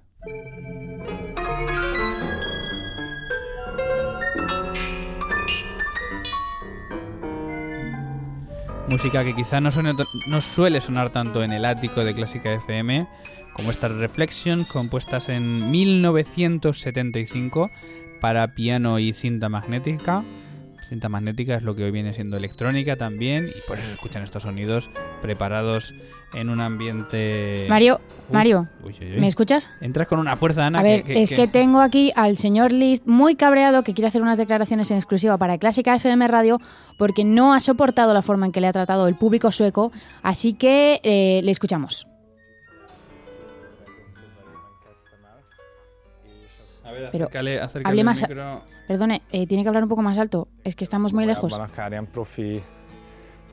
Música que quizá no, suene no suele sonar tanto en el ático de Clásica FM como estas Reflections compuestas en 1975 para piano y cinta magnética. Cinta magnética es lo que hoy viene siendo electrónica también y por eso se escuchan estos sonidos preparados en un ambiente... Mario, Mario, uy, uy, uy. ¿me escuchas? Entras con una fuerza, Ana. A ver, que- que- es que- que tengo aquí al señor List muy cabreado que quiere hacer unas declaraciones en exclusiva para Clásica FM Radio porque no ha soportado la forma en que le ha tratado el público sueco, así que eh, le escuchamos. A ver, pero acércale, acércale hable más a- micro. Perdone, eh, tiene que hablar un poco más alto, es que estamos muy lejos.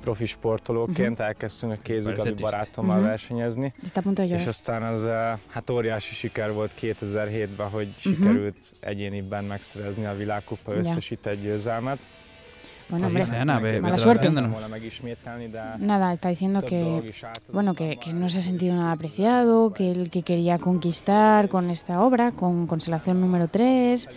Valójában akár ilyen profi, profi sportolóként elkezdtünk a kézigali Vezetést. barátommal Mhm. versenyezni, Está a punto de és llorar. aztán az eh, hát óriási siker volt 2007-ben, hogy sikerült egyéniben megszerezni a világkupa Ja. összes itt győzelmet. Bueno, Pues hombre, dice Ana, ve- ve Mala traduciéndonos. suerte. Nem volna megismételni, de nada, está diciendo több dolog que is átadott bueno, a que, que pályán. no se ha sentido nada apreciado, que él que quería conquistar con esta obra, con Constelación número 3,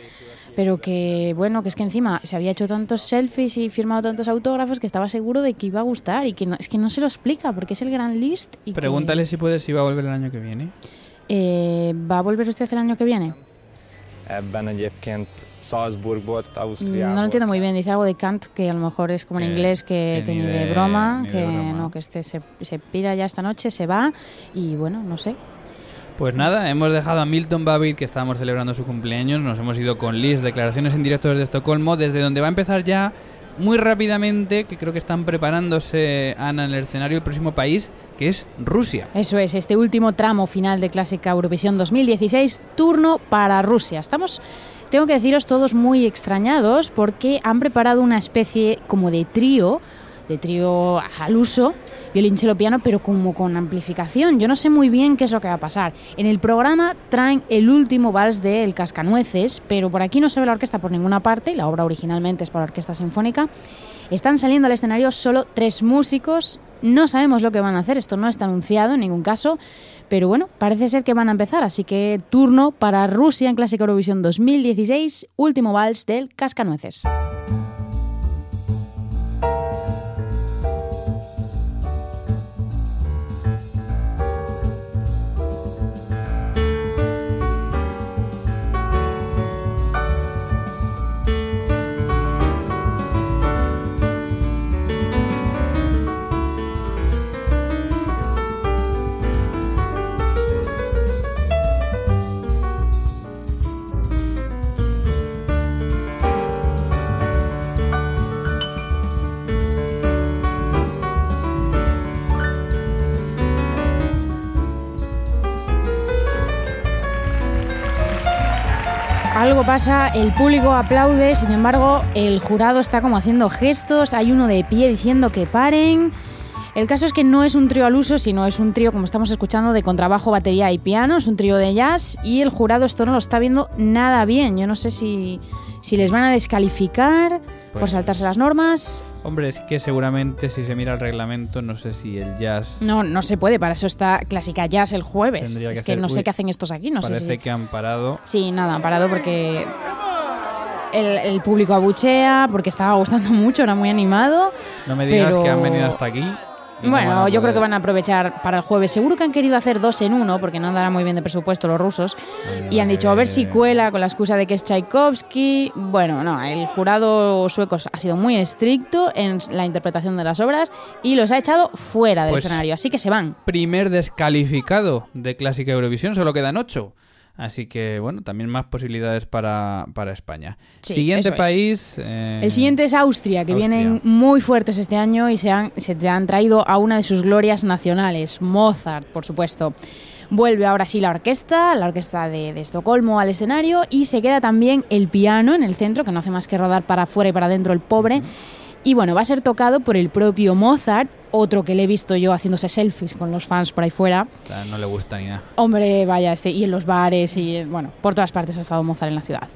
pero que bueno, que es que encima se había hecho tantos selfies y firmado tantos autógrafos que estaba seguro de que iba a gustar y que no, es que no se lo explica porque es el gran list y que, Pregúntale si puede, si va a volver el año que viene. eh, ¿va a volver usted el año que viene? No lo entiendo muy bien, dice algo de Kant que a lo mejor es como en Que- inglés que, que que ni de, de- broma, ni de que broma. no, que este se, se pira ya esta noche, se va y bueno, no sé. Pues nada, hemos dejado a Milton Babbitt, que estábamos celebrando su cumpleaños. Nos hemos ido con Liz, declaraciones en directo desde Estocolmo, desde donde va a empezar ya muy rápidamente que creo que están preparándose, Ana, en el escenario del próximo país, que es Rusia. Eso es, este último tramo final de Clásica Eurovisión 2016, turno para Rusia. Estamos, tengo que deciros, todos muy extrañados porque han preparado una especie como de trío, de trío al uso, violonchelo piano, pero como con amplificación. Yo no sé muy bien qué es lo que va a pasar. En el programa traen el último vals de El Cascanueces, pero por aquí no se ve la orquesta por ninguna parte, la obra originalmente es para orquesta sinfónica. Están saliendo al escenario solo tres músicos, no sabemos lo que van a hacer, esto no está anunciado en ningún caso, pero bueno, parece ser que van a empezar, así que turno para Rusia en Clásica Eurovisión 2016, último vals del Cascanueces. Pasa, el público aplaude, sin embargo, el jurado está como haciendo gestos, hay uno de pie diciendo que paren. El caso es que no es un trío al uso, sino es un trío, como estamos escuchando, de contrabajo, batería y piano, es un trío de jazz y el jurado esto no lo está viendo nada bien. Yo no sé si, si les van a descalificar por Pues- saltarse las normas. Hombre, es que seguramente si se mira el reglamento, no sé si el jazz No, no se puede, para eso está Clásica Jazz el jueves. Tendría que es que hacer- no sé qué hacen estos aquí, no sé parece si... que han parado. Sí, nada, han parado porque el, el público abuchea, porque estaba gustando mucho, era muy animado. No me digas Pero- que han venido hasta aquí. Bueno, yo creo que van a aprovechar para el jueves. Seguro que han querido hacer dos en uno, porque no andará muy bien de presupuesto los rusos. Y han dicho, a ver si cuela con la excusa de que es Tchaikovsky. Bueno, no, el jurado sueco ha sido muy estricto en la interpretación de las obras y los ha echado fuera del Pues- escenario, así que se van. Primer descalificado de Clásica Eurovisión, solo quedan ocho. Así que, bueno, también más posibilidades para, para España. Sí, Siguiente país. eh, El siguiente es Austria, que Austria. vienen muy fuertes este año y se han, se te han traído a una de sus glorias nacionales, Mozart, por supuesto. Vuelve ahora sí la orquesta, la orquesta de, de Estocolmo al escenario y se queda también el piano en el centro, que no hace más que rodar para afuera y para adentro el pobre. Y bueno, va a ser tocado por el propio Mozart, otro que le he visto yo haciéndose selfies con los fans por ahí fuera. o sea, no le gusta ni nada. Hombre, vaya, este, y en los bares y bueno, por todas partes ha estado Mozart en la ciudad.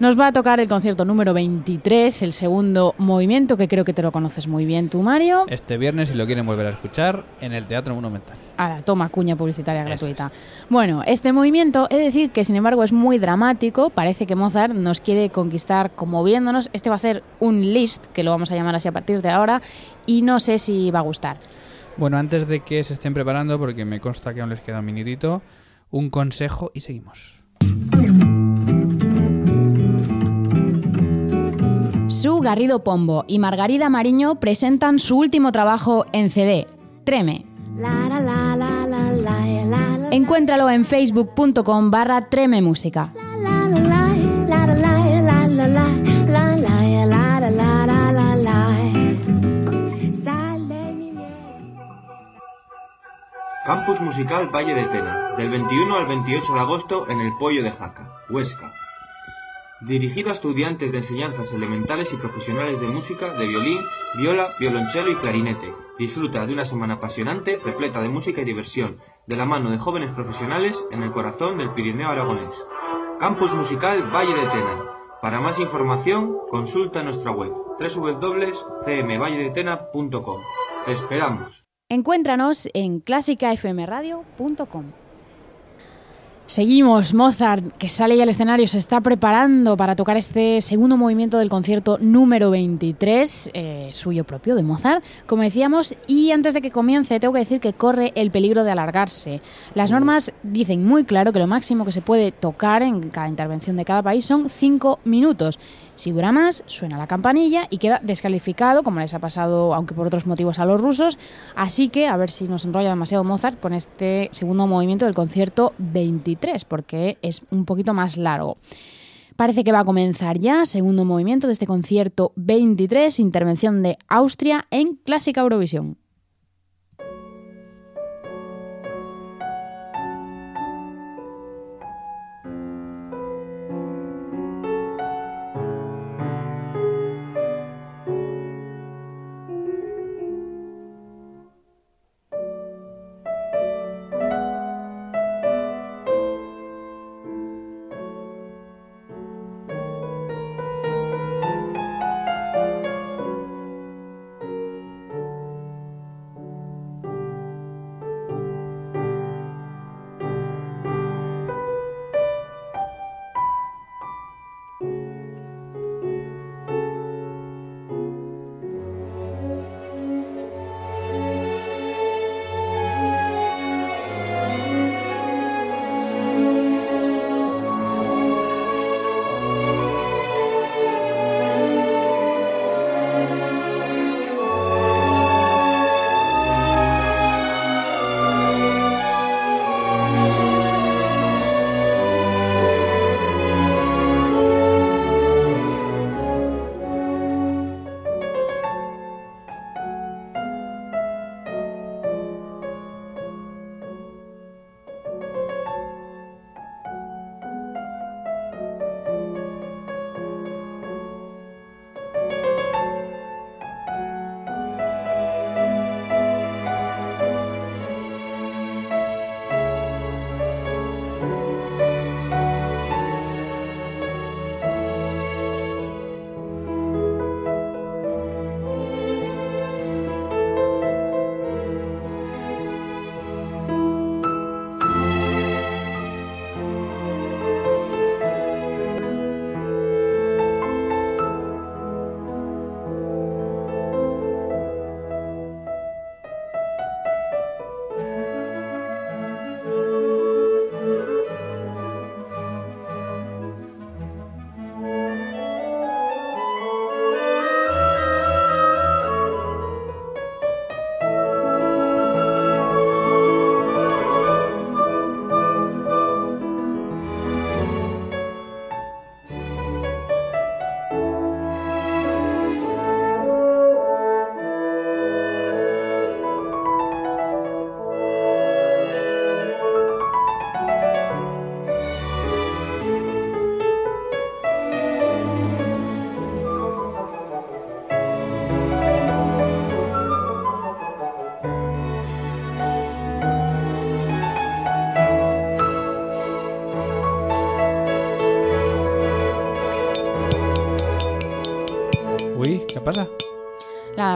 Nos va a tocar el concierto número 23, el segundo movimiento, que creo que te lo conoces muy bien tú, Mario. Este viernes, si lo quieren volver a escuchar, en el Teatro Monumental. A la toma cuña publicitaria gratuita. Bueno, este movimiento, he de decir que sin embargo es muy dramático. Parece que Mozart nos quiere conquistar conmoviéndonos. Este va a ser un list, que lo vamos a llamar así a partir de ahora, y no sé si va a gustar. Bueno, antes de que se estén preparando, porque me consta que aún les queda un minutito, un consejo y seguimos. Su Garrido Pombo y Margarida Mariño presentan su último trabajo en CD, Treme. Encuéntralo en facebook.com barra Treme Música. Campus Musical Valle de Tena, del 21 al 28 de agosto en el Pollo de Jaca, Huesca. Dirigido a estudiantes de enseñanzas elementales y profesionales de música, de violín, viola, violonchelo y clarinete. Disfruta de una semana apasionante, repleta de música y diversión, de la mano de jóvenes profesionales en el corazón del Pirineo aragonés. Campus Musical Valle de Tena. Para más información, consulta nuestra web www.cmvalledetena.com. Te esperamos. Encuéntranos en clásicafmradio.com. Seguimos, Mozart, que sale ya al escenario, se está preparando para tocar este segundo movimiento del concierto número 23, eh, suyo propio de Mozart, como decíamos, y antes de que comience tengo que decir que corre el peligro de alargarse. Las normas dicen muy claro que lo máximo que se puede tocar en cada intervención de cada país son 5 minutos. Si dura más, suena la campanilla y queda descalificado, como les ha pasado, aunque por otros motivos, a los rusos. Así que a ver si nos enrolla demasiado Mozart con este segundo movimiento del concierto 23, porque es un poquito más largo. parece que va a comenzar ya, segundo movimiento de este concierto 23, intervención de Austria en Clásica Eurovisión.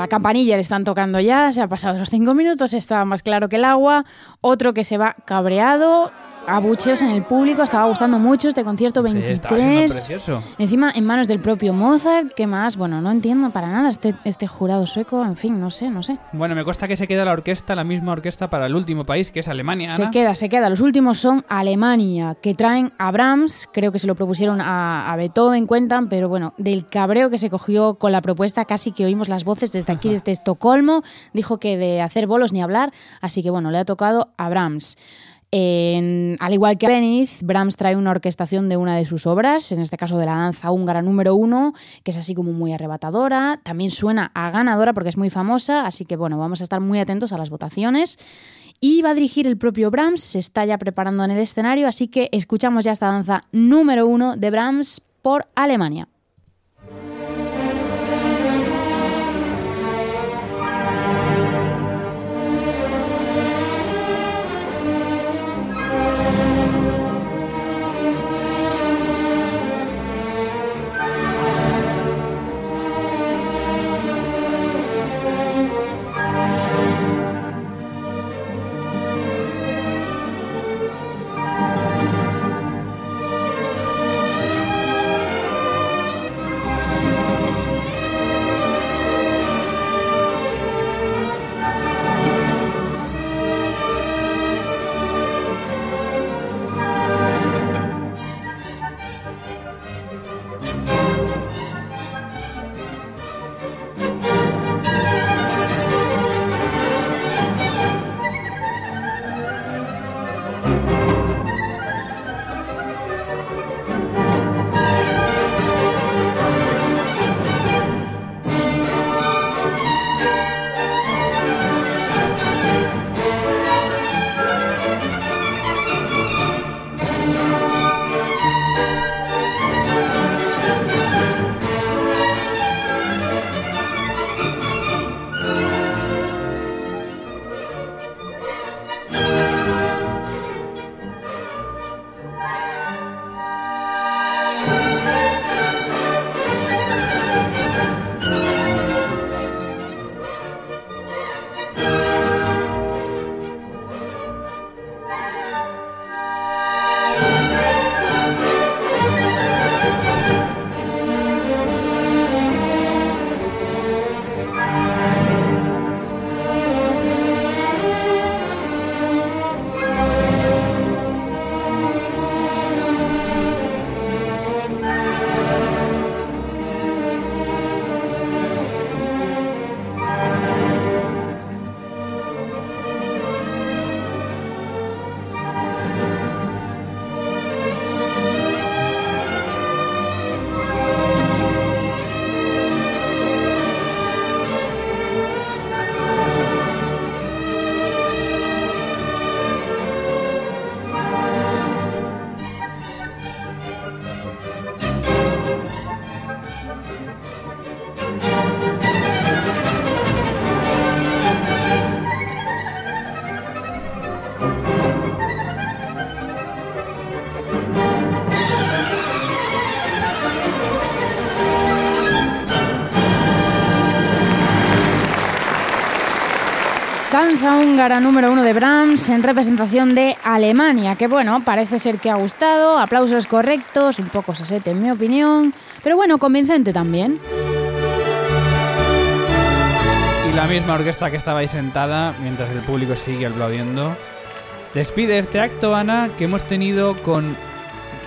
La, campanilla le están tocando ya, se ha pasado los cinco minutos, está más claro que el agua. Otro que se va cabreado, abucheos en el público, estaba gustando mucho este concierto 23. Encima en manos del propio Mozart, ¿qué más? Bueno, no entiendo para nada este, este jurado sueco, en fin, no sé, no sé. Bueno, me cuesta que se quede la orquesta, la misma orquesta para el último país, que es Alemania. Se queda, se queda. Los últimos son Alemania, que traen a Brahms, creo que se lo propusieron a, a Beethoven, cuentan, pero bueno, del cabreo que se cogió con la propuesta, casi que oímos las voces desde aquí, desde Estocolmo, dijo que de hacer bolos ni hablar, así que bueno, le ha tocado a Brahms al igual que Venice, Brahms trae una orquestación de una de sus obras, en este caso de la danza húngara número uno, que es así como muy arrebatadora. También suena a ganadora porque es muy famosa, así que bueno, vamos a estar muy atentos a las votaciones. Y va a dirigir el propio Brahms, se está ya preparando en el escenario, así que escuchamos ya esta danza número uno de Brahms por Alemania. Danza húngara número uno de Brahms en representación de Alemania, que bueno, parece ser que ha gustado, aplausos correctos, un poco sasete en mi opinión, pero bueno, convincente también. Y la misma orquesta que estaba ahí sentada mientras el público sigue aplaudiendo. Despide este acto, Ana, que hemos tenido con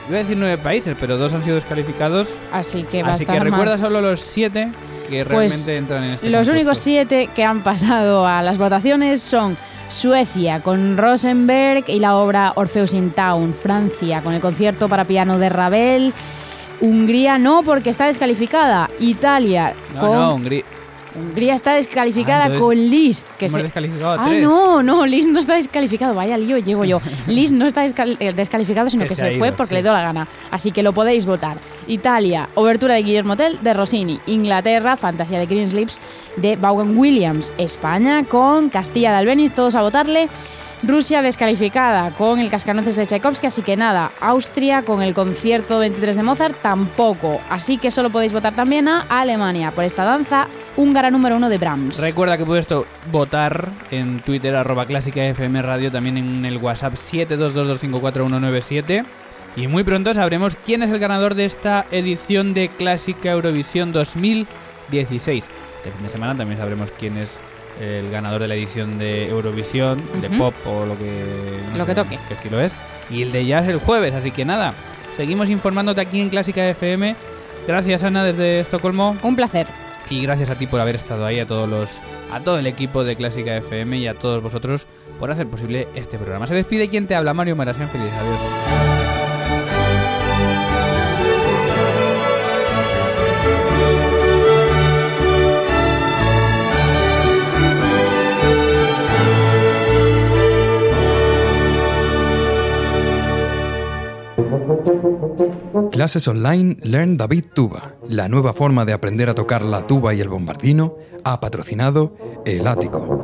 Voy a decir nueve países, pero dos han sido descalificados. Así que va Así que recuerda más- solo los siete que Pues, realmente entran en este Los concurso. únicos siete que han pasado a las votaciones son Suecia con Rosenberg y la obra Orpheus in Town, Francia con el concierto para piano de Ravel, Hungría no porque está descalificada, Italia No, con no, Hungría. Hungría está descalificada Ah, con Liszt, que se descalificado a Ah, tres. no, no, Liszt no está descalificado, vaya lío llevo yo. Liszt no está descal- eh, descalificado, sino Que que, se se, ha ido, fue porque sí. le dio la gana. Así que lo podéis votar. Italia, Obertura de Guillermo Tell de Rossini. Inglaterra, Fantasía de Greenslips de Vaughan Williams. España con Castilla de Albeniz, todos a votarle. Rusia descalificada con el Cascanueces de Tchaikovsky, así que nada. Austria con el concierto 23 de Mozart tampoco. Así que solo podéis votar también a Alemania por esta danza húngara número uno de Brahms. Recuerda que puedes votar en Twitter, arroba clásica FM Radio, también en el WhatsApp 722254197. Y muy pronto sabremos quién es el ganador de esta edición de Clásica Eurovisión 2016. Este fin de semana también sabremos quién es el ganador de la edición de Eurovisión, de pop o lo que, no Lo que toque. qué estilo es. Y el de jazz el jueves, así que nada, seguimos informándote aquí en Clásica FM. Gracias Ana desde Estocolmo. Un placer. Y gracias a ti por haber estado ahí, a todos los, a todo el equipo de Clásica FM y a todos vosotros por hacer posible este programa. Se despide quien te habla, Mario Marasian. Feliz adiós. Clases online Learn David Tuba, la nueva forma de aprender a tocar la tuba y el bombardino, ha patrocinado El Ático.